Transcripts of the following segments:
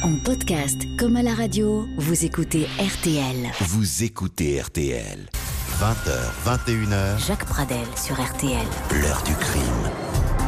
En podcast comme à la radio, vous écoutez RTL. Vous écoutez RTL. 20h, 21h, Jacques Pradel sur RTL. l'heure du crime.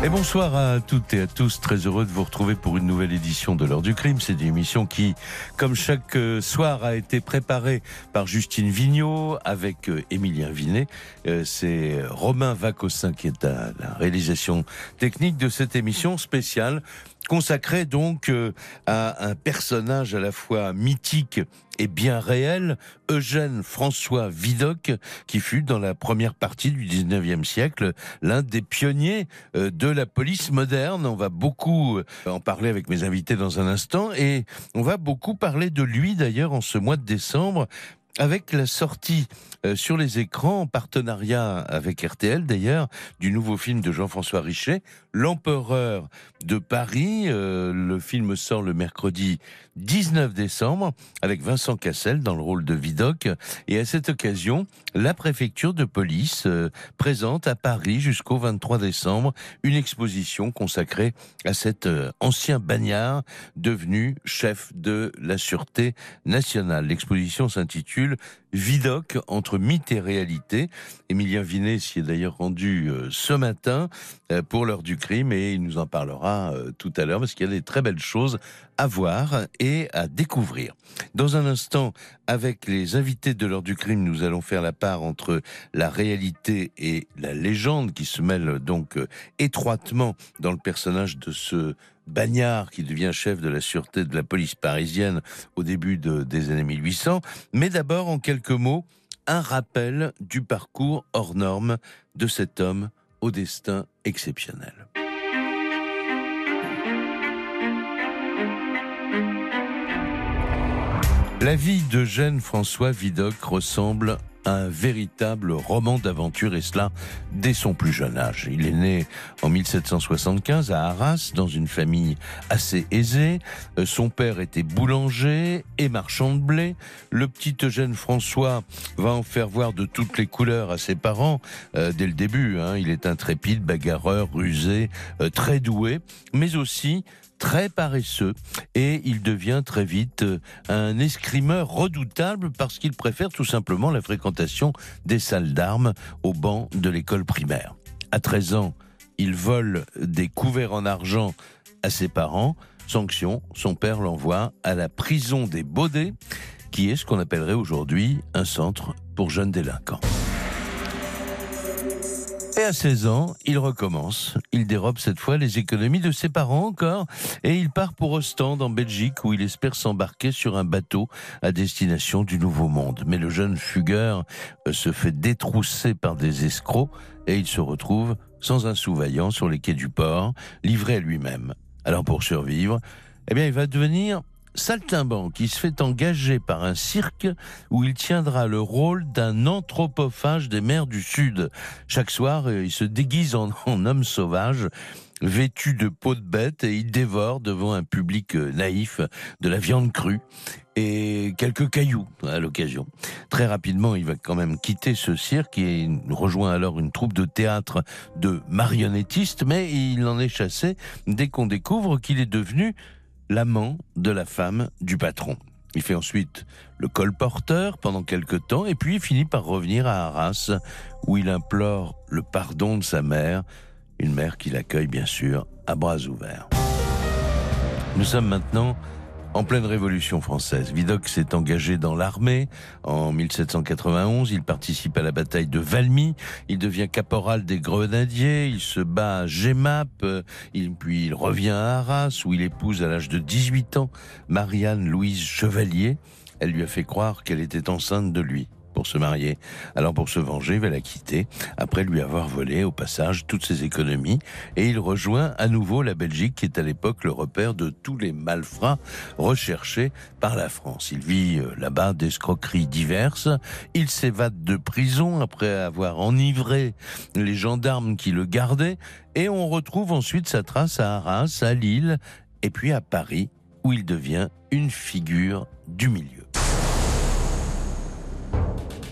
Et bonsoir à toutes et à tous, très heureux de vous retrouver pour une nouvelle édition de l'heure du crime. C'est une émission qui, comme chaque euh, soir, a été préparée par Justine Vignot avec euh, Émilien Vinet. Euh, C'est Romain Vacossin qui est à la réalisation technique de cette émission spéciale consacrée donc euh, à un personnage à la fois mythique et bien réel, Eugène François Vidocq, qui fut dans la première partie du 19e siècle l'un des pionniers euh, de la police moderne. On va beaucoup euh, en parler avec mes invités dans un instant et on va beaucoup parler de lui d'ailleurs en ce mois de décembre avec la sortie euh, sur les écrans, en partenariat avec RTL d'ailleurs, du nouveau film de Jean-François Richet, L'Empereur de Paris. Euh, le film sort le mercredi 19 décembre avec Vincent Cassel dans le rôle de Vidocq. Et à cette occasion, la préfecture de police euh, présente à Paris jusqu'au 23 décembre une exposition consacrée à cet euh, ancien bagnard devenu chef de la sûreté nationale. L'exposition s'intitule Vidocq entre mythe et réalité. Émilien Vinet s'y est d'ailleurs rendu euh, ce matin pour l'heure du crime et il nous en parlera tout à l'heure parce qu'il y a des très belles choses à voir et à découvrir. Dans un instant, avec les invités de l'heure du crime, nous allons faire la part entre la réalité et la légende qui se mêlent donc euh, étroitement dans le personnage de ce Bagnard qui devient chef de la sûreté de la police parisienne au début de- des années 1800. Mais d'abord, en quelques mots, un rappel du parcours hors norme de cet homme au destin exceptionnel. La vie d'Eugène François Vidocq ressemble à un véritable roman d'aventure et cela dès son plus jeune âge. Il est né en 1775 à Arras dans une famille assez aisée. Euh, Son père était boulanger et marchand de blé. Le petit Eugène François va en faire voir de toutes les couleurs à ses parents euh, dès le début. hein. Il est intrépide, bagarreur, rusé, euh, très doué, mais aussi très paresseux et il devient très vite euh, un escrimeur redoutable parce qu'il préfère tout simplement la fréquentation des salles d'armes au banc de l'école primaire. À 13 ans, il vole des couverts en argent à ses parents. Sanction, son père l'envoie à la prison des Baudets, qui est ce qu'on appellerait aujourd'hui un centre pour jeunes délinquants. Et à 16 ans, il recommence. Il dérobe cette fois les économies de ses parents encore et il part pour Ostende en Belgique où il espère s'embarquer sur un bateau à destination du Nouveau Monde. Mais le jeune fugueur euh, se fait détrousser par des escrocs et il se retrouve sans un sous-vaillant sur les quais du port, livré à lui-même. Alors pour survivre, eh bien il va devenir saltimbanque. Il se fait engager par un cirque où il tiendra le rôle d'un anthropophage des mers du Sud. Chaque soir, euh, il se déguise en, en homme sauvage, vêtu de peau de bête, et il dévore devant un public euh, naïf de la viande crue et quelques cailloux à l'occasion. Très rapidement, il va quand même quitter ce cirque et rejoint alors une troupe de théâtre de marionnettistes, mais il en est chassé dès qu'on découvre qu'il est devenu l'amant de la femme du patron. Il fait ensuite le colporteur pendant quelque temps et puis finit par revenir à Arras où il implore le pardon de sa mère, une mère qui l'accueille bien sûr à bras ouverts. Nous sommes maintenant en pleine Révolution française. Vidocq s'est engagé dans l'armée en 1791. Il participe à la bataille de Valmy. Il devient caporal des grenadiers. Il se bat à Gemap. Il, puis il revient à Arras où il épouse à l'âge de 18 ans Marianne Louise Chevalier. Elle lui a fait croire qu'elle était enceinte de lui pour se marier. Alors pour se venger, il va la quitter après lui avoir volé au passage toutes ses économies et il rejoint à nouveau la Belgique qui est à l'époque le repère de tous les malfrats recherchés par la France. Il vit euh, là-bas d'escroqueries diverses. Il s'évade de prison après avoir enivré les gendarmes qui le gardaient et on retrouve ensuite sa trace à Arras, à Lille et puis à Paris où il devient une figure du milieu.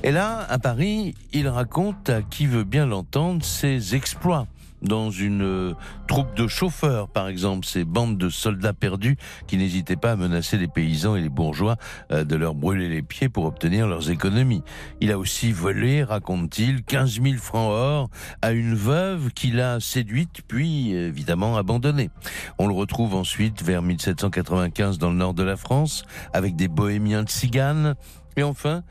Et là, à Paris, il raconte à qui veut bien l'entendre ses exploits dans une euh, troupe de chauffeurs, par exemple, ces bandes de soldats perdus qui n'hésitaient pas à menacer les paysans et les bourgeois euh, de leur brûler les pieds pour obtenir leurs économies. Il a aussi volé, raconte-t-il, 15 000 francs or à une veuve qu'il a séduite puis évidemment abandonnée. On le retrouve ensuite vers 1795 dans le nord de la France avec des bohémiens de tziganes et enfin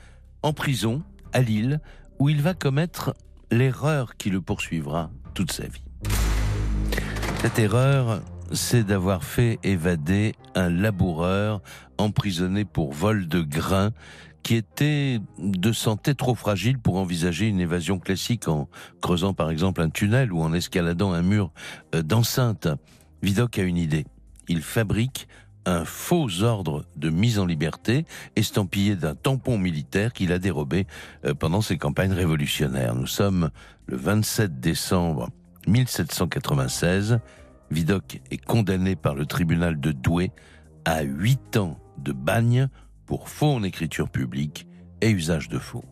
en prison à Lille où il va commettre l'erreur qui le poursuivra toute sa vie. Cette erreur, c'est d'avoir fait évader un laboureur emprisonné pour vol de grains qui était de santé trop fragile pour envisager une évasion classique en creusant par exemple un tunnel ou en escaladant un mur euh, d'enceinte. Vidocq a une idée. Il fabrique un faux ordre de mise en liberté estampillé d'un tampon militaire qu'il a dérobé euh, pendant ses campagnes révolutionnaires. Nous sommes le 27 décembre 1796. Vidocq est condamné par le tribunal de Douai à 8 ans de bagne pour faux en écriture publique et usage de faux.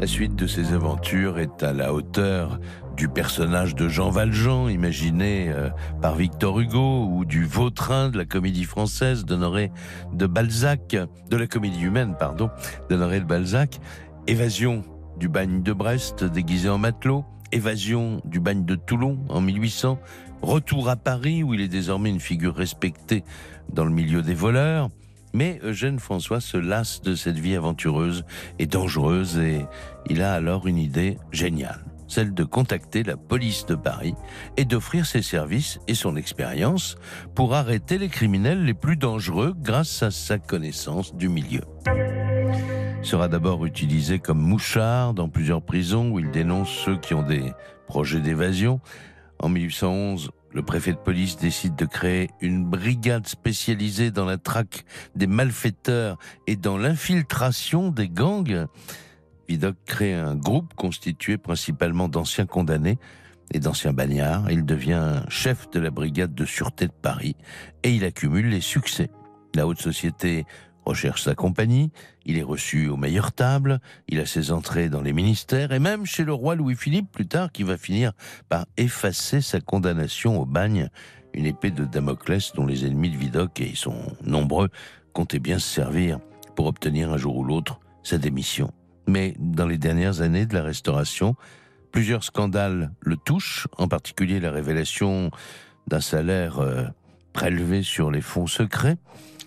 La suite de ses aventures est à la hauteur du personnage de Jean Valjean, imaginé euh, par Victor Hugo, ou du Vautrin de la comédie française d'Honoré de Balzac, de la comédie humaine, pardon, d'Honoré de Balzac. Évasion du bagne de Brest déguisé en matelot, évasion du bagne de Toulon en 1800, retour à Paris où il est désormais une figure respectée dans le milieu des voleurs, mais Eugène François se lasse de cette vie aventureuse et dangereuse et il a alors une idée géniale, celle de contacter la police de Paris et d'offrir ses services et son expérience pour arrêter les criminels les plus dangereux grâce à sa connaissance du milieu. Il sera d'abord utilisé comme mouchard dans plusieurs prisons où il dénonce ceux qui ont des projets d'évasion. En 1811, le préfet de police décide de créer une brigade spécialisée dans la traque des malfaiteurs et dans l'infiltration des gangs. Vidocq crée un groupe constitué principalement d'anciens condamnés et d'anciens bagnards. Il devient chef de la brigade de sûreté de Paris et il accumule les succès. La haute société recherche sa compagnie, il est reçu aux meilleures tables, il a ses entrées dans les ministères et même chez le roi Louis-Philippe plus tard qui va finir par effacer sa condamnation au bagne, une épée de Damoclès dont les ennemis de Vidocq, et ils sont nombreux, comptaient bien se servir pour obtenir un jour ou l'autre sa démission. Mais dans les dernières années de la Restauration, plusieurs scandales le touchent, en particulier la révélation d'un salaire euh, prélevé sur les fonds secrets,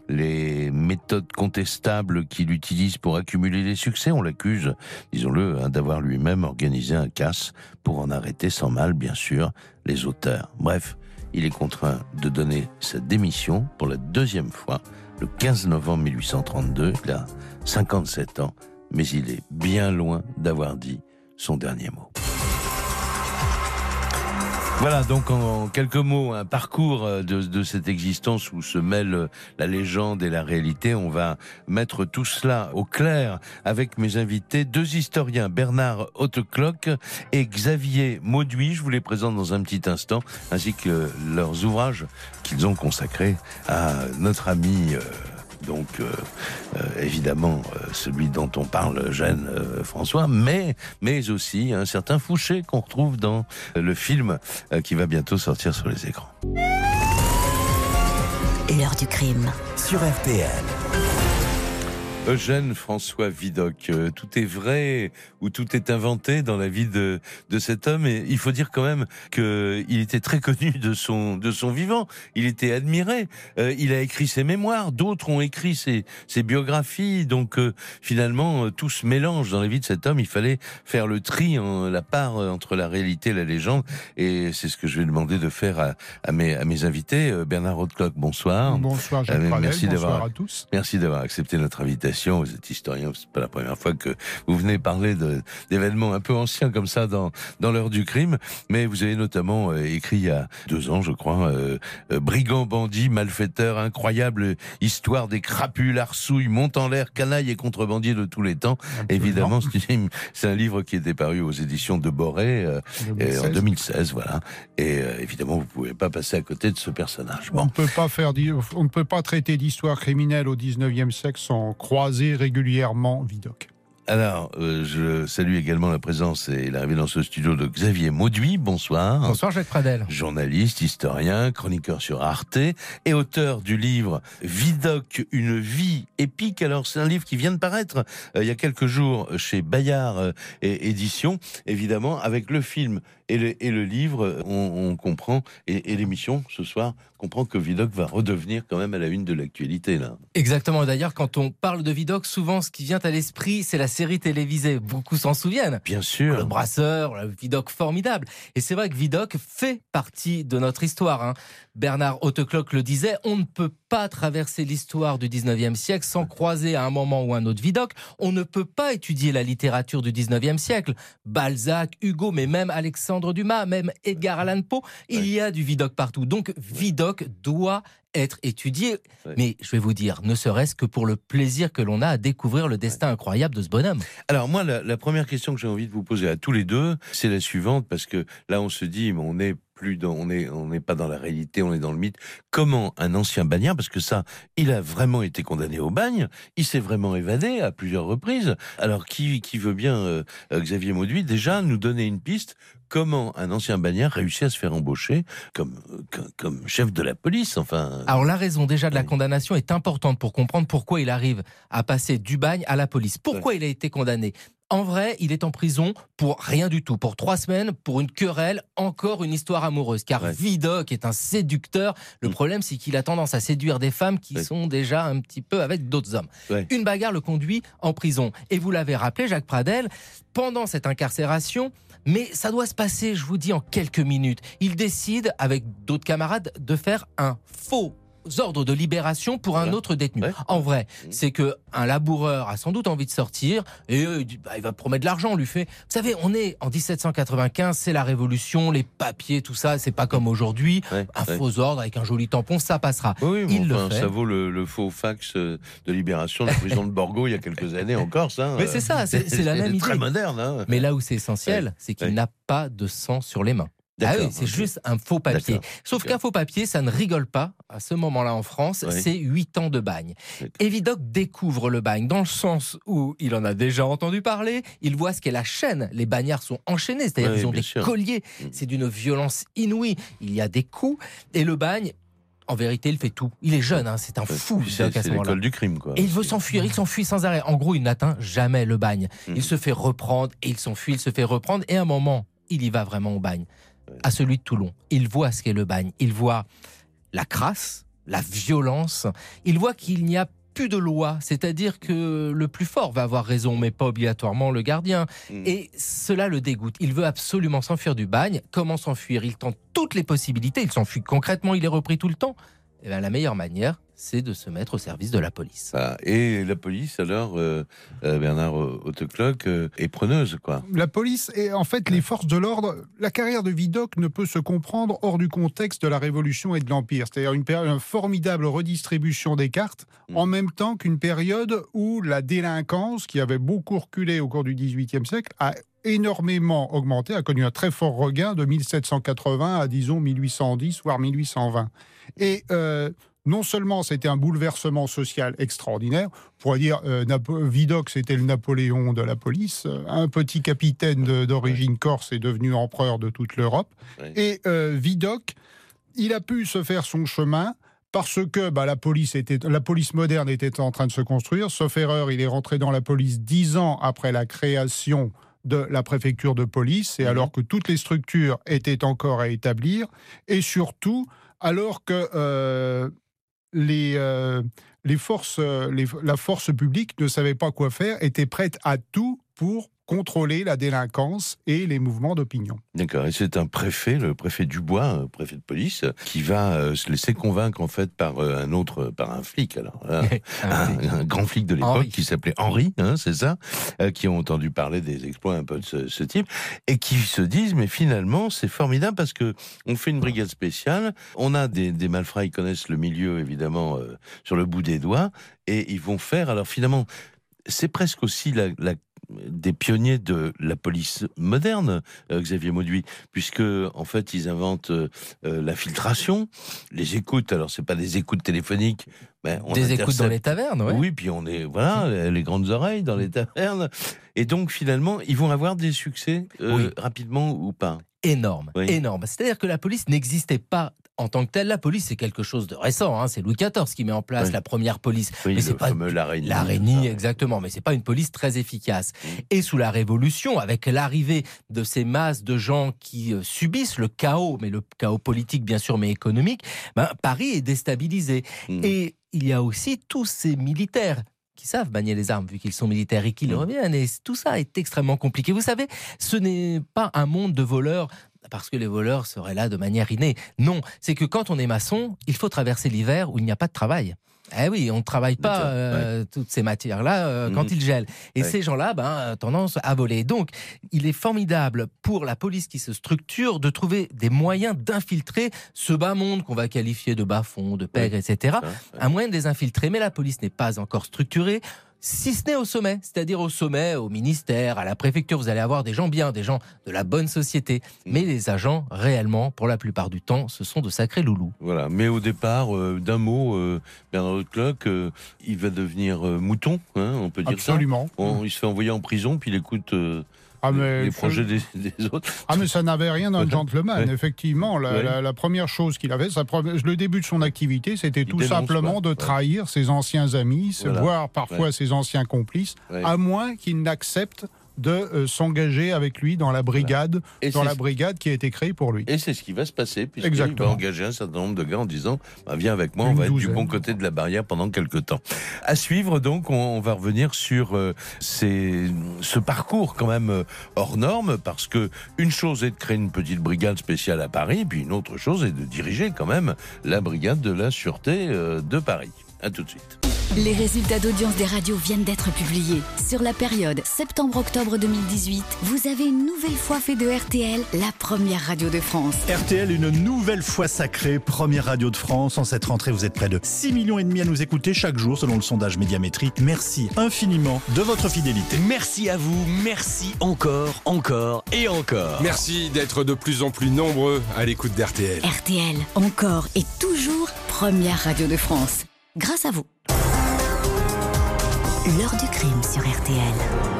les méthodes contestables qu'il utilise pour accumuler les succès. On l'accuse, disons-le, hein, d'avoir lui-même organisé un casse pour en arrêter sans mal, bien sûr, les auteurs. Bref, il est contraint de donner sa démission pour la deuxième fois le 15 novembre 1832. Il a 57 ans, mais il est bien loin d'avoir dit son dernier mot. Voilà, donc en quelques mots, un parcours euh, de, cette existence où se mêlent euh, la légende et la réalité. On va mettre tout cela au clair avec mes invités, deux historiens, Bernard Hautecloc et Xavier Mauduit. Je vous les présente dans un petit instant, ainsi que leurs ouvrages qu'ils ont consacrés à notre ami... Euh, donc euh, euh, évidemment euh, celui dont on parle Jeanne François, mais mais aussi un certain Fouché qu'on retrouve dans le film qui va bientôt sortir sur les écrans. L'heure du crime sur RTL. Eugène François Vidocq, euh, tout est vrai ou tout est inventé dans la vie de, de cet homme et il faut dire quand même qu'il était très connu de son, de son vivant, il était admiré, euh, il a écrit ses mémoires, d'autres ont écrit ses, ses biographies, donc euh, finalement tout se mélange dans la vie de cet homme, il fallait faire le tri, en, la part entre la réalité et la légende. Et c'est ce que je vais demander de faire à, à, mes, à mes invités. Bernard Rothclock, bonsoir. Bonsoir Jacques merci bonsoir à tous. Merci d'avoir accepté notre invitation vous êtes historien, c'est pas la première fois que vous venez parler d'événements un peu anciens comme ça dans, dans l'heure du crime, mais vous avez notamment euh, écrit il y a deux ans, je crois, euh, euh, Brigands, bandits, malfaiteurs, incroyable histoire des crapules, arsouilles, montent en l'air, canailles et contrebandiers de tous les temps. Évidemment, c'est un livre qui était paru aux éditions de Boré en 2016, voilà. Et évidemment, vous pouvez pas passer à côté de ce personnage. On ne peut pas faire, on ne peut pas traiter d'histoire criminelle au 19e siècle sans croire régulièrement Vidocq. Alors, euh, je salue également la présence et l'arrivée dans ce studio de Xavier Mauduit. Bonsoir. Bonsoir Jacques Pradel. Journaliste, historien, chroniqueur sur Arte et auteur du livre Vidoc, une vie épique. Alors, c'est un livre qui vient de paraître euh, il y a quelques jours chez Bayard euh, et Édition, évidemment, avec le film et le, et le livre, on, on comprend, et, et l'émission ce soir comprend que Vidoc va redevenir quand même à la une de l'actualité là. Exactement. D'ailleurs, quand on parle de Vidoc, souvent ce qui vient à l'esprit, c'est la série télévisée. Beaucoup s'en souviennent. Bien sûr. Le brasseur, le Vidocq formidable. Et c'est vrai que Vidocq fait partie de notre histoire. Hein. Bernard Hautecloque le disait, on ne peut pas traverser l'histoire du 19e siècle sans croiser à un moment ou un autre Vidocq. On ne peut pas étudier la littérature du 19e siècle. Balzac, Hugo, mais même Alexandre Dumas, même Edgar Allan Poe, il y a du Vidocq partout. Donc Vidocq doit être étudié. Mais je vais vous dire, ne serait-ce que pour le plaisir que l'on a à découvrir le destin incroyable de ce bonhomme. Alors moi, la, la première question que j'ai envie de vous poser à tous les deux, c'est la suivante, parce que là, on se dit, on est plus dans, on est, on n'est pas dans la réalité, on est dans le mythe. Comment un ancien bagnard, parce que ça, il a vraiment été condamné au bagne, il s'est vraiment évadé à plusieurs reprises. Alors qui, qui veut bien, euh, Xavier Mauduit, déjà nous donner une piste comment un ancien bagnard réussit à se faire embaucher comme, comme, comme chef de la police, enfin. Alors la raison déjà de la condamnation est importante pour comprendre pourquoi il arrive à passer du bagne à la police. Pourquoi il a été condamné? En vrai, il est en prison pour rien du tout, pour trois semaines, pour une querelle, encore une histoire amoureuse. Car ouais. Vidocq est un séducteur. Le mmh. problème, c'est qu'il a tendance à séduire des femmes qui ouais. sont déjà un petit peu avec d'autres hommes. Ouais. Une bagarre le conduit en prison. Et vous l'avez rappelé, Jacques Pradel, pendant cette incarcération, mais ça doit se passer, je vous dis, en quelques minutes. Il décide, avec d'autres camarades, de faire un faux ordres de libération pour un autre détenu. Ouais. En vrai, mmh. c'est que un laboureur a sans doute envie de sortir et euh, bah, il va promettre de l'argent. On lui fait, vous savez, on est en 1795, c'est la Révolution, les papiers, tout ça, c'est pas comme aujourd'hui. Ouais, un ouais. faux ordre avec un joli tampon, ça passera. Oui, il enfin, le fait. Ça vaut le, le, faux fax de libération de la prison de Borgo il y a quelques années encore, ça. Mais c'est ça, c'est la même idée. Très moderne. Hein. Mais là où c'est essentiel, c'est qu'il n'a pas de sang sur les mains. Ah oui, c'est okay. juste un faux papier. Sauf qu'un faux papier, ça ne rigole pas à ce moment-là en France. Oui. C'est 8 ans de bagne. Et Vidocq découvre le bagne dans le sens où il en a déjà entendu parler. Il voit ce qu'est la chaîne. Les bagnards sont enchaînés, c'est-à-dire oui, ils ont des sûr. colliers. Mm. C'est d'une violence inouïe. Il y a des coups. Et le bagne, en vérité, il fait tout. Il est jeune, hein, c'est un fou. C'est l'école du crime, quoi. Et il veut s'enfuir, il s'enfuit sans arrêt. En gros, il n'atteint jamais le bagne. Mmh. Il se fait reprendre et il s'enfuit, il se fait reprendre. Et à un moment, il y va vraiment au bagne à celui de Toulon. Il voit ce qu'est le bagne. Il voit la crasse, la violence. Il voit qu'il n'y a plus de loi, c'est-à-dire que le plus fort va avoir raison, mais pas obligatoirement le gardien. Mmh. Et cela le dégoûte. Il veut absolument s'enfuir du bagne. Comment s'enfuir? Il tente toutes les possibilités. Il s'enfuit concrètement, il est repris tout le temps. Et bien, la meilleure manière, c'est de se mettre au service de la police. Ah, et la police, alors, euh, euh, Bernard Hautecloque, euh, est preneuse, quoi. La police et en fait les forces de l'ordre. La carrière de Vidocq ne peut se comprendre hors du contexte de la Révolution et de l'Empire. C'est-à-dire une, une, formidable redistribution des cartes, mmh. en même temps qu'une période où la délinquance, qui avait beaucoup reculé au cours du XVIIIe siècle, a énormément augmenté, a connu un très fort regain de 1780 à, disons, 1810, voire 1820. Et euh, non seulement c'était un bouleversement social extraordinaire, on pourrait dire euh, Vidocq c'était le Napoléon de la police, un petit capitaine d'origine corse est devenu empereur de toute l'Europe, oui. et euh, Vidocq, il a pu se faire son chemin parce que bah, la, police était, la police moderne était en train de se construire. Sauf erreur, il est rentré dans la police dix ans après la création de la préfecture de police, et mmh. alors que toutes les structures étaient encore à établir, et surtout alors que euh, les, euh, les forces, les, la force publique ne savait pas quoi faire, était prête à tout pour contrôler la délinquance et les mouvements d'opinion. D'accord. Et c'est un préfet, le préfet Dubois, préfet de police, qui va euh, se laisser convaincre en fait par euh, un autre, par un flic, alors hein, un, un, grand flic de l'époque qui s'appelait Henri, hein, c'est ça, euh, qui ont entendu parler des exploits un peu de ce, ce type et qui se disent mais finalement c'est formidable parce que on fait une brigade spéciale, on a des, des malfrats, ils connaissent le milieu évidemment euh, sur le bout des doigts et ils vont faire alors finalement c'est presque aussi la, la des pionniers de la police moderne, euh, Xavier Mauduit, puisque en fait ils inventent euh, l'infiltration, les écoutes. Alors c'est pas des écoutes téléphoniques, ben, on Des écoutes dans les tavernes, ouais. Oui, puis on est voilà les grandes oreilles dans les tavernes. Et donc finalement, ils vont avoir des succès euh, Oui. rapidement ou pas? énorme, Oui. énorme. C'est-à-dire que la police n'existait pas en tant que telle. La police, c'est quelque chose de récent. hein. C'est Louis XIV qui met en place Oui. la première police. Oui, Mais c'est pas l'araignée. L'araignée, exactement, mais c'est pas une police très efficace. Mm. Et sous la Révolution, avec l'arrivée de ces masses de gens qui euh, subissent le chaos, mais le chaos politique bien sûr, mais économique, ben, Paris est déstabilisé. Mm. Et il y a aussi tous ces militaires qui savent manier les armes vu qu'ils sont militaires et qui Mm. reviennent. Et tout ça est extrêmement compliqué. Vous savez, ce n'est pas un monde de voleurs parce que les voleurs seraient là de manière innée. Non, c'est que quand on est maçon, il faut traverser l'hiver où il n'y a pas de travail. Eh oui, on ne travaille pas euh, toutes ces matières-là euh, Mhm. quand il gèle. Et Ouais. ces gens-là, ben, ont tendance à voler. Donc, il est formidable pour la police qui se structure de trouver des moyens d'infiltrer ce bas monde qu'on va qualifier de bas fond, de pègre, etc. Un moyen de les infiltrer, mais la police n'est pas encore structurée. Si ce n'est au sommet, c'est-à-dire au sommet, au ministère, à la préfecture, vous allez avoir des gens bien, des gens de la bonne société. Mais les agents, réellement, pour la plupart du temps, ce sont de sacrés loulous. Voilà. Mais au départ, euh, d'un mot, euh, Bernard Hautecloque, euh, il va devenir euh, mouton, hein, on peut dire Absolument. ça. On- il se fait envoyer en prison, puis il écoute euh, Ah, les- mais les projets des, des autres. Ah mais ça n'avait rien d'un gentleman. Ouais. Effectivement, la, Ouais. la- la première chose qu'il avait, sa le début de son activité, c'était tout simplement de Ouais. trahir ses anciens amis, Voilà. voire parfois ses anciens complices, à moins qu'il n'accepte de euh, s'engager avec lui dans la brigade, dans la brigade qui a été créée pour lui. Et c'est ce qui va se passer, puisqu'il va engager un certain nombre de gars en disant bah, Viens avec moi, on va être du bon côté de la barrière pendant quelques temps. À suivre, donc, on, on va revenir sur euh, ces- ce parcours quand même euh, hors norme, parce que une chose est de créer une petite brigade spéciale à Paris, puis une autre chose est de diriger quand même la brigade de la sûreté euh, de Paris. À tout de suite. Les résultats d'audience des radios viennent d'être publiés. Sur la période septembre-octobre 2018, vous avez une nouvelle fois fait de RTL la première radio de France. RTL, une nouvelle fois sacrée, première radio de France. En cette rentrée, vous êtes près de 6 millions et demi à nous écouter chaque jour selon le sondage médiamétrique. Merci infiniment de votre fidélité. Merci à vous, merci encore, encore et encore. Merci d'être de plus en plus nombreux à l'écoute d'RTL. RTL, encore et toujours première radio de France. Grâce à vous. L'heure du crime sur RTL.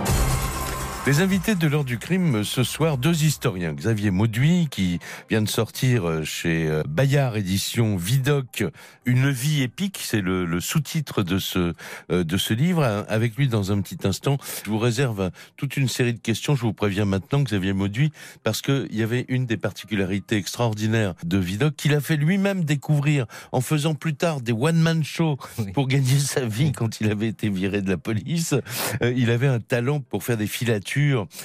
Les invités de l'heure du crime ce soir, deux historiens. Xavier Mauduit, qui vient de sortir euh, chez euh, Bayard Édition Vidocq, Une vie épique, c'est le, le sous-titre de ce, euh, de ce livre. Euh, Avec lui, dans un petit instant, je vous réserve euh, toute une série de questions. Je vous préviens maintenant, Xavier Mauduit, parce qu'il y avait une des particularités extraordinaires de Vidocq qu'il a fait lui-même découvrir en faisant plus tard des one-man shows Oui. pour gagner sa vie quand il avait été viré de la police. Il avait un talent pour faire des filatures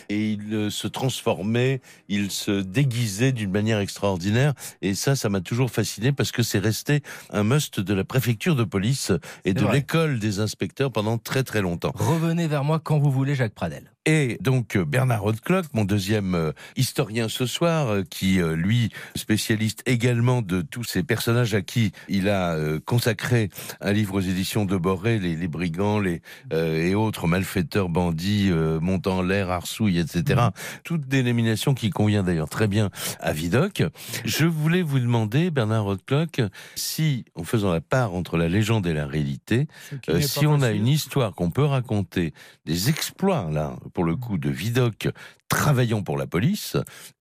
et il euh, se transformait, il se déguisait d'une manière extraordinaire. Et ça, ça m'a toujours fasciné parce que c'est resté un must de la préfecture de police et de l'école des inspecteurs pendant très très longtemps. Revenez vers moi quand vous voulez, Jacques Pradel. Et donc euh, Bernard Hautecloque, mon deuxième euh, historien ce soir, euh, qui lui spécialiste également de tous ces personnages à qui il a consacré un livre aux éditions de Boré, les, les brigands, les euh, et autres malfaiteurs, bandits, euh, montant en l'air, arsouilles, etc. Toute dénomination qui convient d'ailleurs très bien à Vidocq. Je voulais vous demander, Bernard Hautecloque, si en faisant la part entre la légende et la réalité, euh, si on a une histoire qu'on peut raconter, des exploits, là, pour le coup, de Vidocq, travaillant pour la police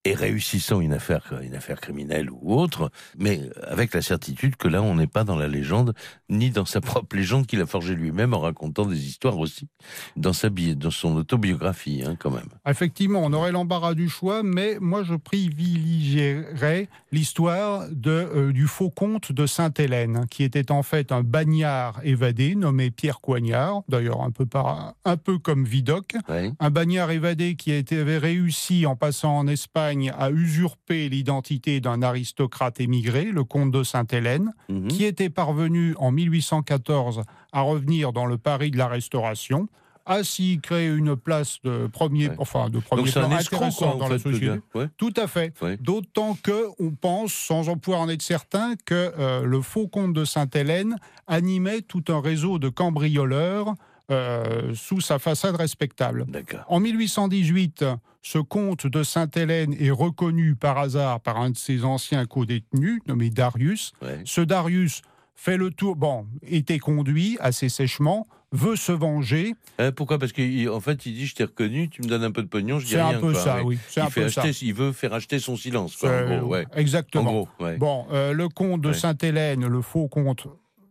et réussissant une affaire, une affaire criminelle ou autre, mais avec la certitude que là, on n'est pas dans la légende, ni dans sa propre légende qu'il a forgée lui-même en racontant des histoires aussi, dans, sa, dans son autobiographie, hein, quand même. Effectivement, on aurait l'embarras du choix, mais moi je privilégierais l'histoire de, euh, du faux comte de Sainte-Hélène, qui était en fait un bagnard évadé nommé Pierre Coignard, d'ailleurs un peu, par, un peu comme Vidocq, un bagnard évadé qui était- avait réussi en passant en Espagne à usurper l'identité d'un aristocrate émigré, le comte de Sainte-Hélène, Mhm. qui était parvenu en 1814 à revenir dans le Paris de la Restauration, a s'y créé une place de premier, Ouais. enfin de premier plan intéressant quoi, dans la fait, société. Ouais. Tout à fait. Ouais. D'autant que on pense, sans en pouvoir en être certain, que euh, le faux comte de Sainte-Hélène animait tout un réseau de cambrioleurs euh, sous sa façade respectable. En 1818, ce comte de Sainte-Hélène est reconnu par hasard par un de ses anciens co-détenus, nommé Darius. Ouais. Ce Darius fait le tour, bon, était conduit assez sèchement, veut se venger. Euh, pourquoi? Parce qu'en fait, il dit Je t'ai reconnu, tu me donnes un peu de pognon, je dis C'est rien. un peu quoi, ça, ouais. oui. C'est Il, un peu ça. acheter, il veut faire acheter son silence. Quoi, C'est- en gros, ouais. Exactement. En gros, ouais. Bon, euh, le comte de. Sainte-Hélène, le faux comte,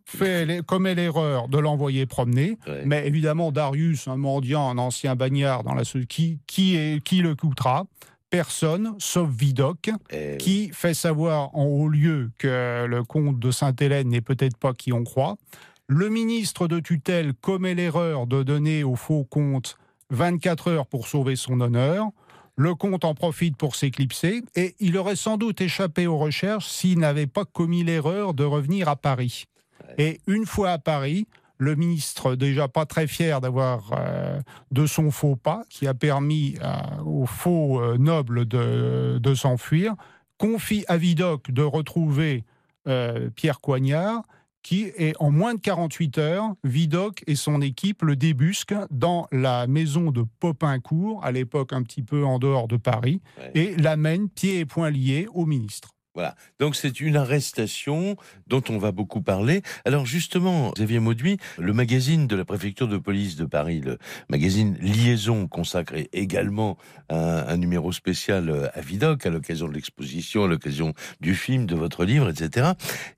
fait, commet l'erreur de l'envoyer promener. Ouais. Mais évidemment, Darius, un mendiant, un ancien bagnard, dans la, qui, qui, est, qui le coûtera Personne, sauf Vidocq, Eh, qui fait savoir en haut lieu que le comte de Sainte-Hélène n'est peut-être pas qui on croit. Le ministre de tutelle commet l'erreur de donner au faux comte 24 heures pour sauver son honneur. Le comte en profite pour s'éclipser et il aurait sans doute échappé aux recherches s'il n'avait pas commis l'erreur de revenir à Paris. Et une fois à Paris, le ministre, déjà pas très fier d'avoir euh, de son faux pas, qui a permis euh, au faux euh, noble de, de s'enfuir, confie à Vidocq de retrouver euh, Pierre Coignard, qui est en moins de 48 heures, Vidocq et son équipe le débusquent dans la maison de Popincourt, à l'époque un petit peu en dehors de Paris, Ouais. et l'amènent pieds et poings liés au ministre. Voilà. Donc c'est une arrestation dont on va beaucoup parler. Alors justement, Xavier Mauduit, le magazine de la préfecture de police de Paris, le magazine Liaison, consacre également un, un numéro spécial euh, à Vidocq à l'occasion de l'exposition, à l'occasion du film, de votre livre, etc.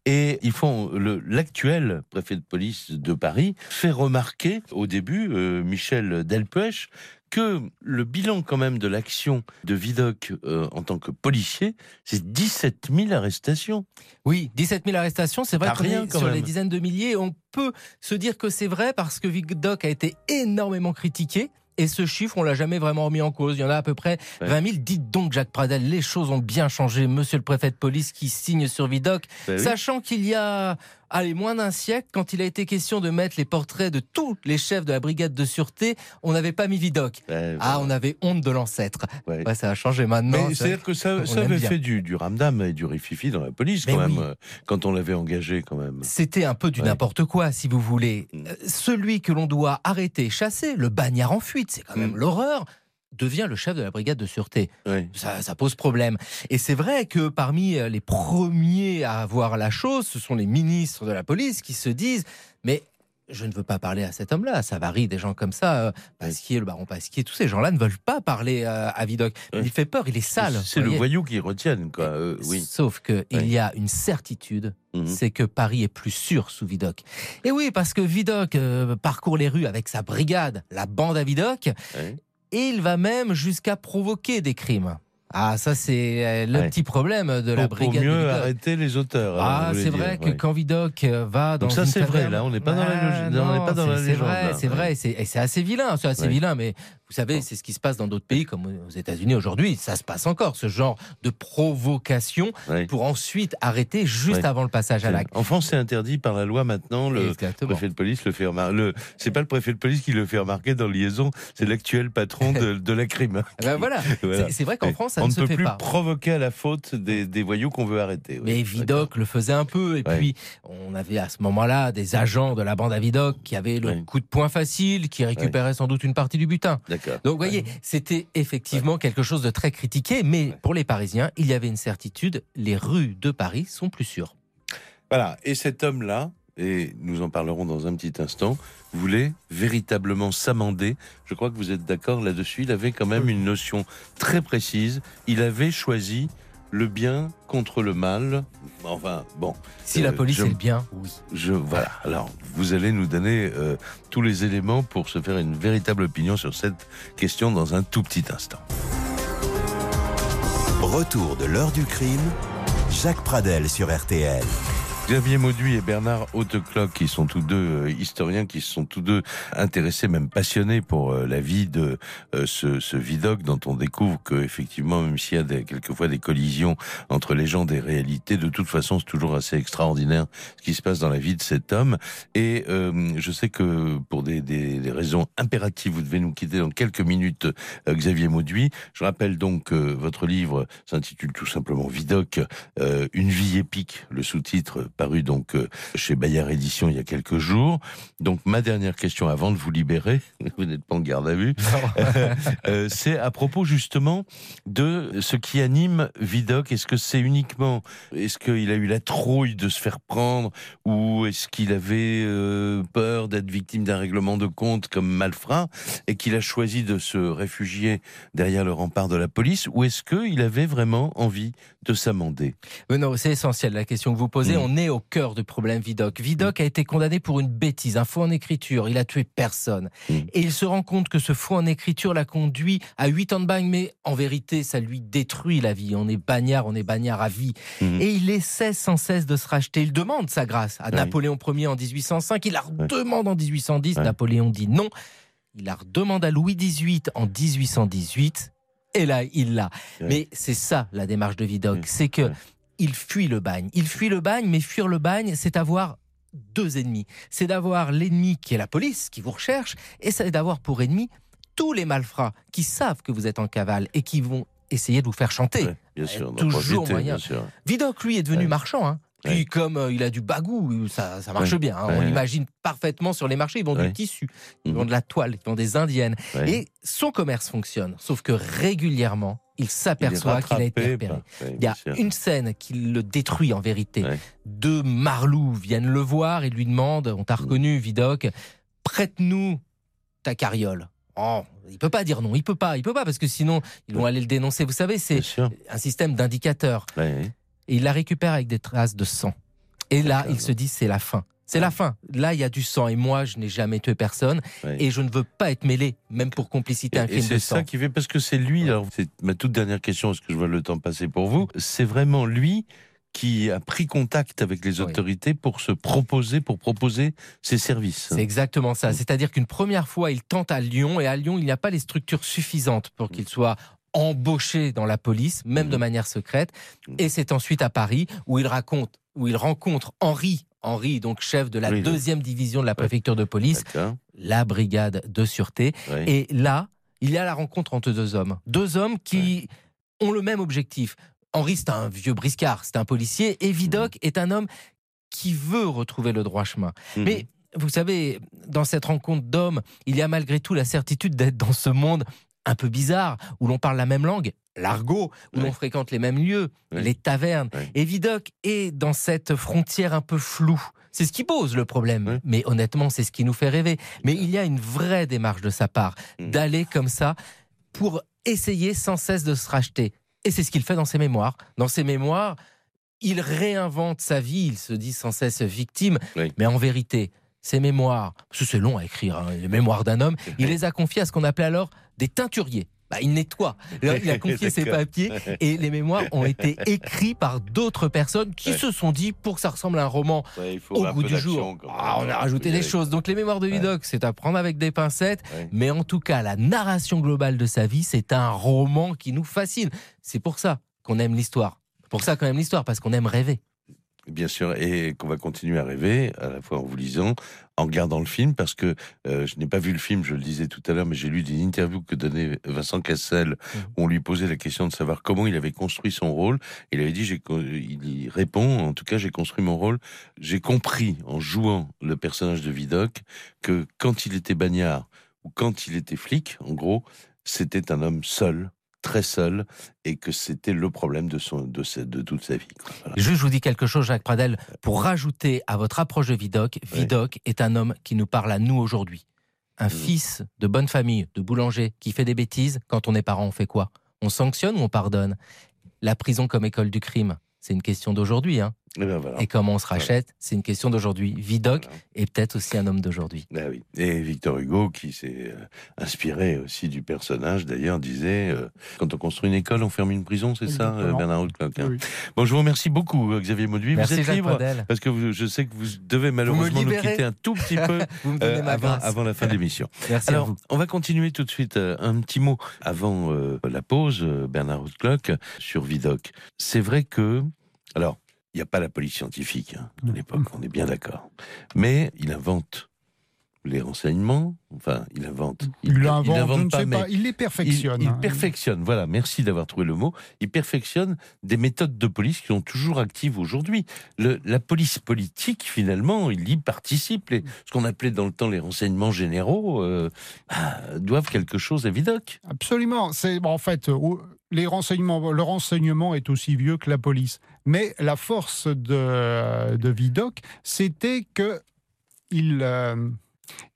Et ils font l'actuel préfet de police de Paris fait remarquer au début euh, Michel Delpech que le bilan quand même de l'action de Vidocq euh, en tant que policier, c'est 17 000 arrestations. Oui, 17 000 arrestations, c'est vrai rien, quand sur même. les dizaines de milliers. On peut se dire que c'est vrai parce que Vidocq a été énormément critiqué. Et ce chiffre, on l'a jamais vraiment remis en cause. Il y en a à peu près Ouais. 20 000. Dites donc, Jacques Pradel, les choses ont bien changé. Monsieur le préfet de police qui signe sur Vidocq, Bah oui. sachant qu'il y a allez, moins d'un siècle, quand il a été question de mettre les portraits de tous les chefs de la brigade de sûreté, on n'avait pas mis Vidocq. Ouais, Ah, voilà. on avait honte de l'ancêtre. Ouais. Ouais, ça a changé maintenant. C'est-à-dire que ça, ça avait bien. fait du, du ramdam et du rififi dans la police Mais quand même, oui. euh, quand on l'avait engagé quand même. C'était un peu du Ouais. n'importe quoi, si vous voulez. Mm. Euh, Celui que l'on doit arrêter, chasser, le bagnard en fuite, c'est quand même Mm. l'horreur, devient le chef de la brigade de sûreté. Ça, ça pose problème. Et c'est vrai que parmi euh, les premiers à voir la chose, ce sont les ministres de la police qui se disent Mais je ne veux pas parler à cet homme-là. Ça varie des gens comme ça. euh, Pasquier, le baron Pasquier, tous ces gens-là ne veulent pas parler euh, à Vidocq. Il fait peur, il est sale. C'est le voyou qui retiennent, quoi. euh, oui. Sauf que il Ouais. y a une certitude, Mhm. c'est que Paris est plus sûr sous Vidocq. Et oui, parce que Vidocq euh, parcourt les rues avec sa brigade, la bande à Vidocq. Et il va même jusqu'à provoquer des crimes. Ah, ça c'est euh, le Ouais. petit problème de la Pour, pour brigade de mieux arrêter les auteurs. hein, Ah, c'est dire, vrai que ouais. quand Vidocq euh, va dans Donc ça, c'est vrai, là, on n'est pas dans la Ah, pas dans la légende, C'est vrai, c'est vrai, et c'est assez vilain, c'est assez Ouais. vilain, mais vous savez, c'est ce qui se passe dans d'autres pays comme aux États-Unis aujourd'hui. Ça se passe encore, ce genre de provocation pour ensuite arrêter juste avant le passage à l'acte. En France, c'est interdit par la loi maintenant. Le Exactement. préfet de police le fait remarquer. Le... C'est pas le préfet de police qui le fait remarquer dans Liaison, c'est l'actuel patron de, de la crime. Eh ben voilà, Voilà. C'est- vrai qu'en. France, ça on ne ne se peut fait plus pas. provoquer à la faute des, des voyous qu'on veut arrêter. oui. Mais Vidocq le faisait un peu. Et puis, on avait à ce moment-là des agents de la bande à Vidocq qui avaient le coup de poing facile, qui récupéraient sans doute une partie du butin. Donc, vous voyez, c'était effectivement quelque chose de très critiqué. Mais pour les Parisiens, il y avait une certitude les rues de Paris sont plus sûres. Voilà. Et cet homme-là, et nous en parlerons dans un petit instant, voulait véritablement s'amender. Je crois que vous êtes d'accord là-dessus. Il avait quand même une notion très précise. Il avait choisi le bien contre le mal. Enfin, bon. Si Euh, la police je- est le bien, oui. Je voilà. Alors, vous allez nous donner euh, tous les éléments pour se faire une véritable opinion sur cette question dans un tout petit instant. Retour de l'heure du crime. Jacques Pradel sur RTL. Xavier Mauduit et Bernard Hautecloc, qui sont tous deux euh, historiens, qui sont tous deux intéressés, même passionnés pour euh, la vie de euh, ce, ce Vidocq, dont on découvre que effectivement, même s'il y a des, quelquefois des collisions entre légende et réalité, de toute façon, c'est toujours assez extraordinaire ce qui se passe dans la vie de cet homme. Et euh, je sais que pour des, des, des raisons impératives, vous devez nous quitter dans quelques minutes, Xavier Mauduit. Je rappelle donc que votre livre s'intitule tout simplement Vidocq, euh, une vie épique, le sous-titre paru donc euh, chez Bayard Édition il y a quelques jours. Donc ma dernière question avant de vous libérer, vous n'êtes pas en garde à vue, euh, c'est à propos justement de ce qui anime Vidocq. Est-ce que c'est uniquement, est-ce qu'il a eu la trouille de se faire prendre ou est-ce qu'il avait euh, peur d'être victime d'un règlement de compte comme malfrat et qu'il a choisi de se réfugier derrière le rempart de la police ou est-ce qu'il avait vraiment envie de s'amender? Oui, non, c'est essentiel la question que vous posez. Mm. On est au cœur du problème Vidocq. Vidocq a été condamné pour une bêtise, un faux en écriture. Il a tué personne. Mm. Et il se rend compte que ce faux en écriture l'a conduit à 8 ans de bagne, mais en vérité, ça lui détruit la vie. On est bagnard, on est bagnard à vie. Mhm. Et il essaie sans cesse de se racheter. Il demande sa grâce à Oui. Napoléon Ier en 1805. Il la redemande en 1810. Ouais. Napoléon dit non. Il la redemande à Louis XVIII en 1818. Et là, il l'a. Mais c'est ça la démarche de Vidocq. C'est que. Il fuit le bagne. Il fuit le bagne, mais fuir le bagne, c'est avoir deux ennemis. C'est d'avoir l'ennemi qui est la police, qui vous recherche, et c'est d'avoir pour ennemi tous les malfrats qui savent que vous êtes en cavale et qui vont essayer de vous faire chanter. Ouais, bien sûr, toujours profiter, moyen. bien sûr. Vidocq, lui, est devenu Ouais. marchand. Hein. Puis, Ouais. comme euh, il a du bagou, ça, ça marche bien. hein. On l'imagine parfaitement sur les marchés. Ils vendent du tissu, ils Mhm. vendent de la toile, ils vendent des indiennes. Et son commerce fonctionne. Sauf que régulièrement, il s'aperçoit qu'il a été repéré. par- Il y a une scène qui le détruit en vérité. Ouais. Deux marlous viennent le voir et lui demandent On t'a Mm. reconnu, Vidocq, prête-nous ta carriole. Oh, il peut pas dire non, il peut pas, il peut pas parce que sinon ils vont aller le dénoncer. Vous savez, c'est un système d'indicateurs. Ouais. Et il la récupère avec des traces de sang. Et là, D'accord. il se dit c'est la fin. C'est la fin. Là, il y a du sang et moi, je n'ai jamais tué personne Ouais. et je ne veux pas être mêlé, même pour complicité à un Et, et crime de c'est ça qui fait parce que c'est lui. Alors c'est ma toute dernière question parce que je vois le temps passer pour vous? C'est vraiment lui qui a pris contact avec les Oui. autorités pour se proposer, pour proposer ses services. C'est exactement Mm. ça. C'est-à-dire qu'une première fois, il tente à Lyon et à Lyon, il n'y a pas les structures suffisantes pour qu'il soit embauché dans la police, même de manière secrète. Et c'est ensuite à Paris où il raconte, où il rencontre Henri, Henri donc chef de la Oui, deuxième division de la préfecture de police, la brigade de sûreté. Et là, il y a la rencontre entre deux hommes. Deux hommes qui ont le même objectif. Henri, c'est un vieux briscard, c'est un policier. Et Vidocq Mhm. est un homme qui veut retrouver le droit chemin. Mhm. Mais vous savez, dans cette rencontre d'hommes, il y a malgré tout la certitude d'être dans ce monde un peu bizarre, où l'on parle la même langue, l'argot, où Ouais. l'on fréquente les mêmes lieux, les tavernes. Et Vidocq est dans cette frontière un peu floue. C'est ce qui pose le problème. Mais honnêtement, c'est ce qui nous fait rêver. Mais il y a une vraie démarche de sa part, Mm. d'aller comme ça pour essayer sans cesse de se racheter. Et c'est ce qu'il fait dans ses mémoires. Dans ses mémoires, il réinvente sa vie, il se dit sans cesse victime. Oui. Mais en vérité, ses mémoires, parce que c'est long à écrire, hein, les mémoires d'un homme, il les a confiées à ce qu'on appelait alors des teinturiers. Bah, il nettoie. Là, il a confié ses papiers et les mémoires ont été écrits par d'autres personnes qui Ouais. se sont dit, pour que ça ressemble à un roman Ouais, il faut au goût du jour, ah, on a rajouté des choses. Donc les mémoires de Vidocq, c'est à prendre avec des pincettes. Mais en tout cas, la narration globale de sa vie, c'est un roman qui nous fascine. C'est pour ça qu'on aime l'histoire. Pour ça qu'on aime l'histoire, parce qu'on aime rêver. Bien sûr, et qu'on va continuer à rêver, à la fois en vous lisant, en regardant le film, parce que euh, je n'ai pas vu le film, je le disais tout à l'heure, mais j'ai lu des interviews que donnait Vincent Cassel, où on lui posait la question de savoir comment il avait construit son rôle. Il avait dit, j'ai, il y répond, en tout cas, j'ai construit mon rôle. J'ai compris, en jouant le personnage de Vidocq, que quand il était bagnard, ou quand il était flic, en gros, c'était un homme seul, très seul, et que c'était le problème de, son, de, sa- de toute sa vie. Voilà. Juste, je vous dis quelque chose, Jacques Pradel, pour rajouter à votre approche de Vidocq. Vidocq est un homme qui nous parle à nous aujourd'hui. Un Mhm. fils de bonne famille, de boulanger, qui fait des bêtises. Quand on est parent, on fait quoi? On sanctionne ou on pardonne? La prison comme école du crime, c'est une question d'aujourd'hui. Hein. Et ben voilà. Et comment on se rachète, c'est une question d'aujourd'hui. Vidocq Voilà. est peut-être aussi un homme d'aujourd'hui. Ah oui. Et Victor Hugo, qui s'est euh, inspiré aussi du personnage, d'ailleurs, disait euh, quand on construit une école, on ferme une prison, c'est ça, euh. Bernard Hautecloque hein? Oui. Bon, je vous remercie beaucoup, Xavier Mauduit. Merci vous êtes Jacques libre Pradel. parce que vous- je sais que vous devez malheureusement nous quitter un tout petit peu euh, avant, la fin de l'émission. Merci à Alors, vous. on va continuer tout de suite. un petit mot avant la pause, Bernard Hautecloque, sur Vidocq. C'est vrai que, alors, il n'y a pas la police scientifique hein, à l'époque, on est bien d'accord. Mais il invente les renseignements. Enfin, il invente. Il l'invente, je invente ne sais mais pas. Il les il, perfectionne. il hein. perfectionne, voilà, merci d'avoir trouvé le mot. Il perfectionne des méthodes de police qui sont toujours actives aujourd'hui. Le- La police politique, finalement, il y participe. Les- ce qu'on appelait dans le temps les renseignements généraux euh, bah, doivent quelque chose à Vidocq. Absolument. C'est en fait euh, les renseignements. Le renseignement est aussi vieux que la police. Mais la force de, de Vidocq, c'était que il euh,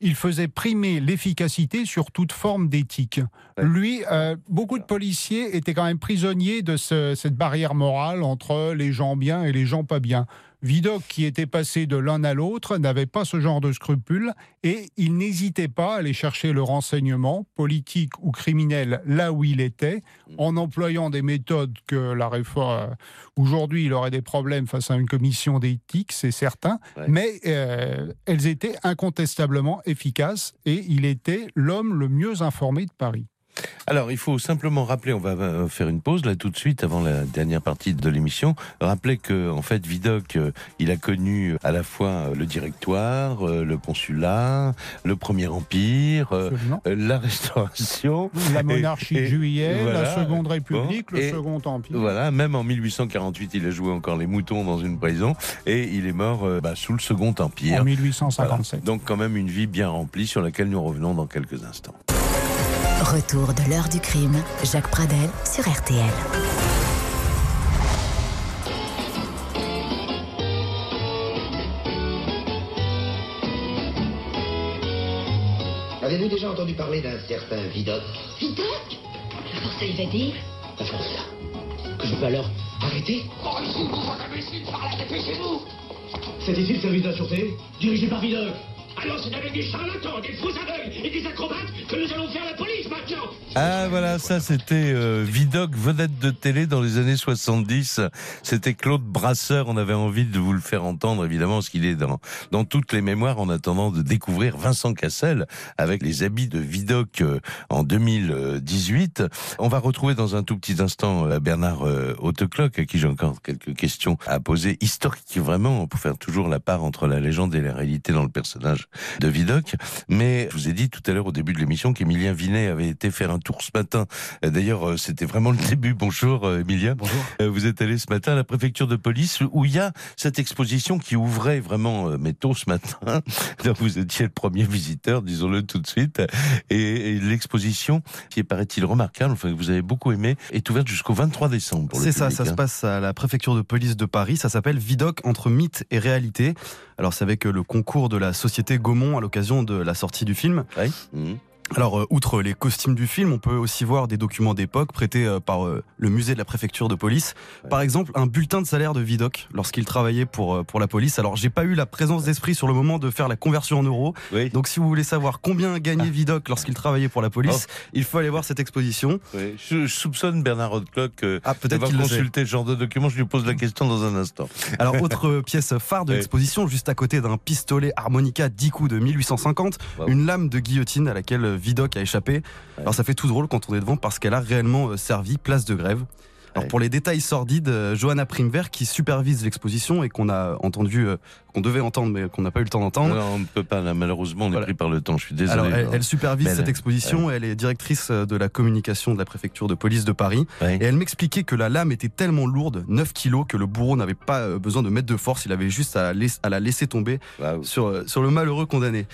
il faisait primer l'efficacité sur toute forme d'éthique. Ouais. Lui, euh, beaucoup de policiers étaient quand même prisonniers de ce- cette barrière morale entre les gens bien et les gens pas bien. Vidocq, qui était passé de l'un à l'autre, n'avait pas ce genre de scrupules et il n'hésitait pas à aller chercher le renseignement, politique ou criminel, là où il était, en employant des méthodes que la réforme. Aujourd'hui, il aurait des problèmes face à une commission d'éthique, c'est certain, Ouais. mais euh, elles étaient incontestablement efficaces et il était l'homme le mieux informé de Paris. Alors, il faut simplement rappeler, on va euh, faire une pause là tout de suite avant la dernière partie de l'émission. Rappeler que, en fait, Vidocq, euh, il a connu à la fois euh, le directoire, euh, le consulat, le Premier Empire, euh, Absolument. euh, la Restauration. La monarchie de juillet, voilà. la Seconde République, Bon, le Second Empire. Voilà, même en 1848, il a joué encore les moutons dans une prison et il est mort euh, bah, sous le Second Empire. En Voilà. 1857. Donc quand même une vie bien remplie sur laquelle nous revenons dans quelques instants. Retour de l'heure du crime. Jacques Pradel sur RTL. Avez-vous déjà entendu parler d'un certain Vidocq? Vidocq? Le forçat évadé Un forçat Que je peux alors arrêter? Oh, ici, vous imbécile, par la tête, chez vous C'est ici le service de la sûreté Dirigé par Vidocq Alors c'est avec des charlatans, des faux aveugles et des acrobates que nous allons faire la police maintenant Ah voilà, ça c'était euh, Vidocq, vedette de télé dans les années 70. C'était Claude Brasseur, on avait envie de vous le faire entendre évidemment, parce qu'il est dans, dans toutes les mémoires en attendant de découvrir Vincent Cassel avec les habits de Vidocq euh, en 2018. On va retrouver dans un tout petit instant euh, Bernard euh, Hautecloc, à qui j'ai encore quelques questions à poser, historiques vraiment, pour faire toujours la part entre la légende et la réalité dans le personnage de Vidocq. Mais je vous ai dit tout à l'heure au début de l'émission qu'Emilien Vinet avait été faire un tour ce matin. Euh, D'ailleurs, euh, c'était vraiment le début. Bonjour, euh, Emilien. Bonjour. Vous êtes allé ce matin à la préfecture de police où il y a cette exposition qui ouvrait vraiment mais tôt ce matin. Donc vous étiez le premier visiteur, disons-le tout de suite. Et, l'exposition, qui est paraît-il remarquable, enfin que vous avez beaucoup aimé, est ouverte jusqu'au 23 décembre. C'est ça, ça se hein. passe à la préfecture de police de Paris. Ça s'appelle Vidocq entre mythe et réalité. Alors c'est avec le concours de la société Gaumont à l'occasion de la sortie du film. Ouais. Mhm. Alors euh, outre les costumes du film, on peut aussi voir des documents d'époque prêtés euh, par euh, le musée de la préfecture de police. Ouais. Par exemple, un bulletin de salaire de Vidocq lorsqu'il travaillait pour pour la police. Alors j'ai pas eu la présence d'esprit sur le moment de faire la conversion en euros. Oui. Donc si vous voulez savoir combien gagnait Vidocq lorsqu'il travaillait pour la police, il faut aller voir cette exposition. Oui. Je, je soupçonne Bernard Hautecloc euh, Ah peut-être qu'il le sait. consulté ce genre de documents. Je lui pose la question dans un instant. Alors, autre pièce phare de l'exposition, juste à côté d'un pistolet harmonica 10 coups de 1850, Wow. une lame de guillotine à laquelle Vidocq a échappé. Alors, ça fait tout drôle quand on est devant parce qu'elle a réellement euh, servi place de grève. Alors, pour les détails sordides, euh, Johanna Primevert, qui supervise l'exposition et qu'on a entendu, euh, qu'on devait entendre, mais qu'on n'a pas eu le temps d'entendre. Non, on ne peut pas, là, malheureusement, on est Voilà. pris par le temps. Je suis désolé. Alors, elle, supervise Mais cette exposition, elle est directrice de la communication de la préfecture de police de Paris. Ouais. Et elle m'expliquait que la lame était tellement lourde, 9 kilos, que le bourreau n'avait pas besoin de mettre de force, il avait juste à, la laisser tomber sur le malheureux condamné.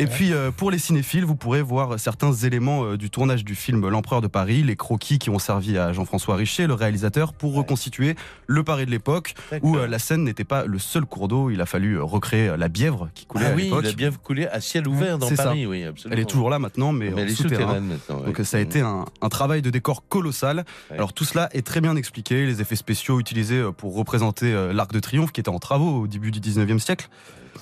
Et puis euh, pour les cinéphiles, vous pourrez voir certains éléments euh, du tournage du film L'Empereur de Paris, les croquis qui ont servi à Jean-François Richer, le réalisateur, pour reconstituer le Paris de l'époque, où euh, la Seine n'était pas le seul cours d'eau, il a fallu recréer la Bièvre qui coulait Ah à oui, l'époque. il a bien coulé à ciel ouvert dans ça. Paris, oui, absolument. Elle est toujours là maintenant, mais, Mais en elle est souterraine maintenant. Donc oui. ça a été un, un travail de décor colossal. Ouais. Alors tout cela est très bien expliqué, les effets spéciaux utilisés pour représenter l'Arc de Triomphe qui était en travaux au début du 19e siècle.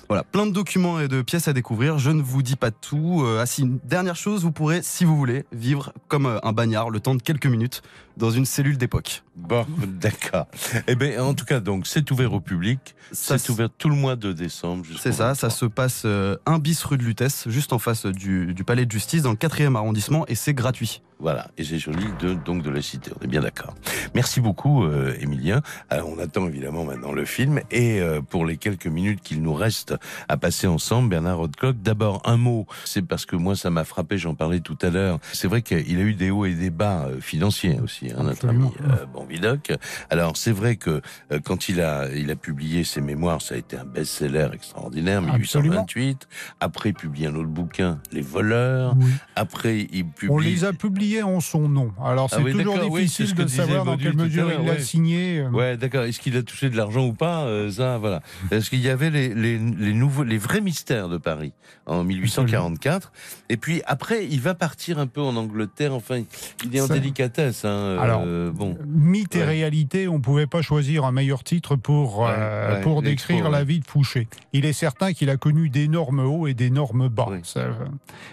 Voilà, plein de documents et de pièces à découvrir. Je ne vous dis pas tout. Euh, ah si, une dernière chose, vous pourrez, si vous voulez, vivre comme euh, un bagnard le temps de quelques minutes dans une cellule d'époque. Bon, d'accord. Eh bien, en tout cas, donc, c'est ouvert au public. Ça, C'est ouvert tout le mois de décembre. C'est ça, ça 23. se passe euh, un bis rue de Lutèce, juste en face du, du palais de justice, dans le 4e arrondissement, et c'est gratuit. Voilà, et c'est sur l'île de, donc de la Cité, on est bien d'accord. Merci beaucoup, euh, Émilien. Alors, on attend évidemment maintenant le film, et euh, pour les quelques minutes qu'il nous reste à passer ensemble, Bernard Rodcock, d'abord un mot, c'est parce que moi ça m'a frappé, j'en parlais tout à l'heure, c'est vrai qu'il a eu des hauts et des bas euh, financiers aussi, hein, notre ami euh, Bonvidoc. Alors, c'est vrai que euh, quand il a, il a publié ses mémoires, ça a été un best-seller extraordinaire, 1828. Après, il publie un autre bouquin, Les voleurs. Après, il publie... On les a publiés en son nom. Alors c'est Ah oui, toujours oui, difficile c'est ce de savoir dans quelle mesure il l'a ouais. signé. euh. Ouais, d'accord. Est-ce qu'il a touché de l'argent ou pas euh, Ça, voilà. Est-ce qu'il y avait les, les, les nouveaux, les vrais mystères de Paris en 1844 Et puis après, il va partir un peu en Angleterre. Enfin, il est en Ça- délicatesse. Hein, euh, Alors, bon. Mythe et réalité, on pouvait pas choisir un meilleur titre pour, Ouais, euh, pour décrire la vie de Fouché. Il est certain qu'il a connu d'énormes hauts et d'énormes bas. Ça,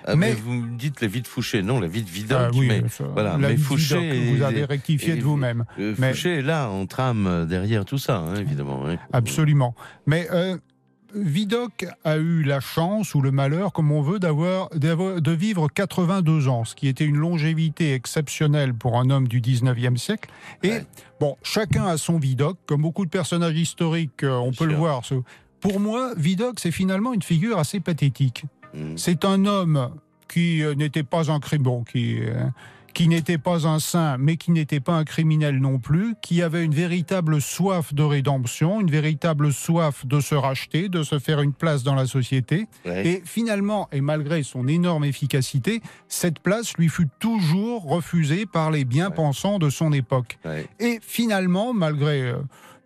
Ah, mais... mais- vous me dites la vie de Fouché, non, la vie de Vidocq. Ah oui, mais ça, voilà, mais Fouché, Vidocq, vous avez rectifié de vous-même. euh, Mais- Fouché est là, en trame euh, derrière tout ça, hein, évidemment. ouais. Absolument. Mais euh, Vidocq a eu la chance ou le malheur, comme on veut, d'avoir, de vivre 82 ans, ce qui était une longévité exceptionnelle pour un homme du 19e siècle. Et bon, chacun a son Vidocq, comme beaucoup de personnages historiques, euh, on peut le voir. Pour moi, Vidocq, c'est finalement une figure assez pathétique. Mm. C'est un homme qui euh, n'était pas un qui, euh, qui n'était pas un saint, mais qui n'était pas un criminel non plus, qui avait une véritable soif de rédemption, une véritable soif de se racheter, de se faire une place dans la société. Ouais. Et finalement, et malgré son énorme efficacité, cette place lui fut toujours refusée par les bien-pensants de son époque. Ouais. Et finalement, malgré, euh,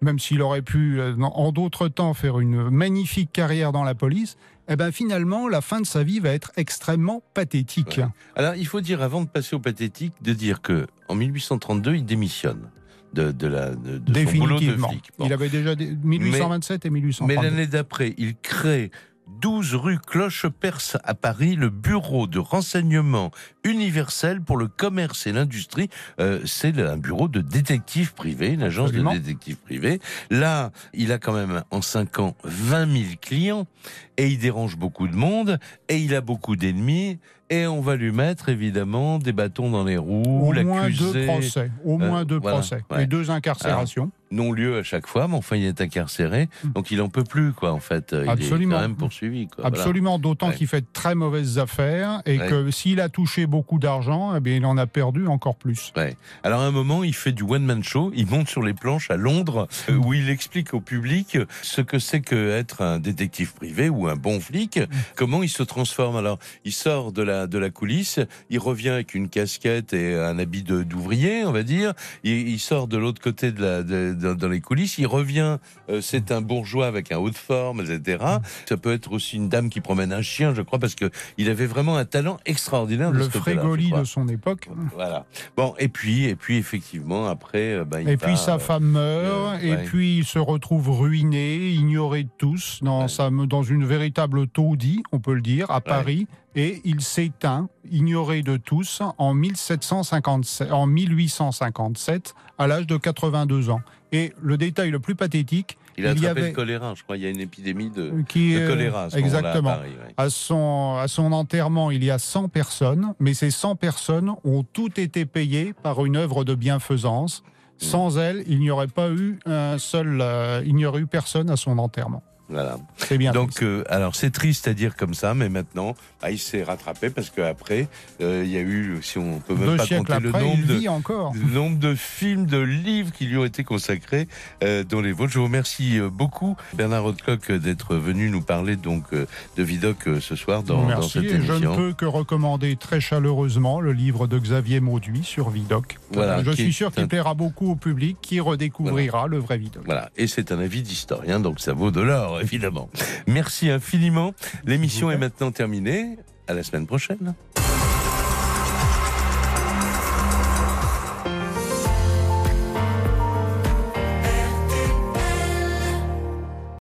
même s'il aurait pu euh, en d'autres temps faire une magnifique carrière dans la police, eh ben finalement, la fin de sa vie va être extrêmement pathétique. Alors, il faut dire, avant de passer au pathétique, de dire que en 1832, il démissionne de, de, la, de, de son boulot de Définitivement. flic. Bon. Il avait déjà des- 1827 et Mais 1832. l'année d'après, il crée 12 rue Cloche-Perce à Paris, le bureau de renseignement universel pour le commerce et l'industrie. Euh, c'est un bureau de détective privé, une agence Absolument. de détective privé. Là, il a quand même en 5 ans 20 000 clients et il dérange beaucoup de monde et il a beaucoup d'ennemis. Et on va lui mettre évidemment des bâtons dans les roues, Au moins deux procès. Au moins Euh, deux voilà, procès. ouais. Et deux incarcérations. Non lieu à chaque fois, mais enfin il est incarcéré, donc il en peut plus quoi en fait. Il Hmm. Absolument. est quand même poursuivi. Quoi. Voilà. Absolument, d'autant Ouais. qu'il fait de très mauvaises affaires et Ouais. que s'il a touché beaucoup d'argent, eh bien, il en a perdu encore plus. Ouais. Alors à un moment, il fait du one-man show, il monte sur les planches à Londres, euh, où il explique au public ce que c'est que être un détective privé ou un bon flic, comment il se transforme. Alors, il sort de la, de la coulisse, il revient avec une casquette et un habit de- d'ouvrier, on va dire, il, il sort de l'autre côté de la, de- dans les coulisses, il revient, euh, c'est un bourgeois avec un haut de forme, etc. Ça peut être aussi une dame qui promène un chien, je crois, parce que il avait vraiment un talent extraordinaire de Le frégoli de son époque. Voilà. Bon, et puis, et puis effectivement, après, euh, ben, il Et puis sa euh, femme meurt, euh, et puis il se retrouve ruiné, ignoré de tous, dans, sa, dans une véritable taudis, on peut le dire, à Paris, et il s'éteint, ignoré de tous, en, 1757, en 1857, à l'âge de 82 ans. Et le détail le plus pathétique, il a il y attrapé avait le choléra, je crois. Il y a une épidémie de, qui de est- choléra à ce moment-là à exactement. Paris, ouais. à son à son enterrement, il y a 100 personnes, mais ces 100 personnes ont toutes été payées par une œuvre de bienfaisance. Sans elles, il n'y aurait pas eu un seul, euh, il n'y aurait eu personne à son enterrement. Voilà. C'est bien. Donc, euh, alors c'est triste à dire comme ça, mais maintenant, bah, il s'est rattrapé parce qu'après, euh, il y a eu, si on peut même Deux pas compter le nombre de, vit encore. le nombre de films, de livres qui lui ont été consacrés euh, dans les vôtres. Je vous remercie beaucoup, Bernard Rodcock, d'être venu nous parler donc de Vidocq ce soir dans, dans Merci. cette et je ne émission. peux que recommander très chaleureusement le livre de Xavier Mauduit sur Vidocq. Voilà, je suis sûr qu'il un- plaira beaucoup au public qui redécouvrira le vrai Vidocq. Voilà, et c'est un avis d'historien, donc ça vaut de l'or, évidemment. Merci infiniment. L'émission est maintenant terminée. À la semaine prochaine.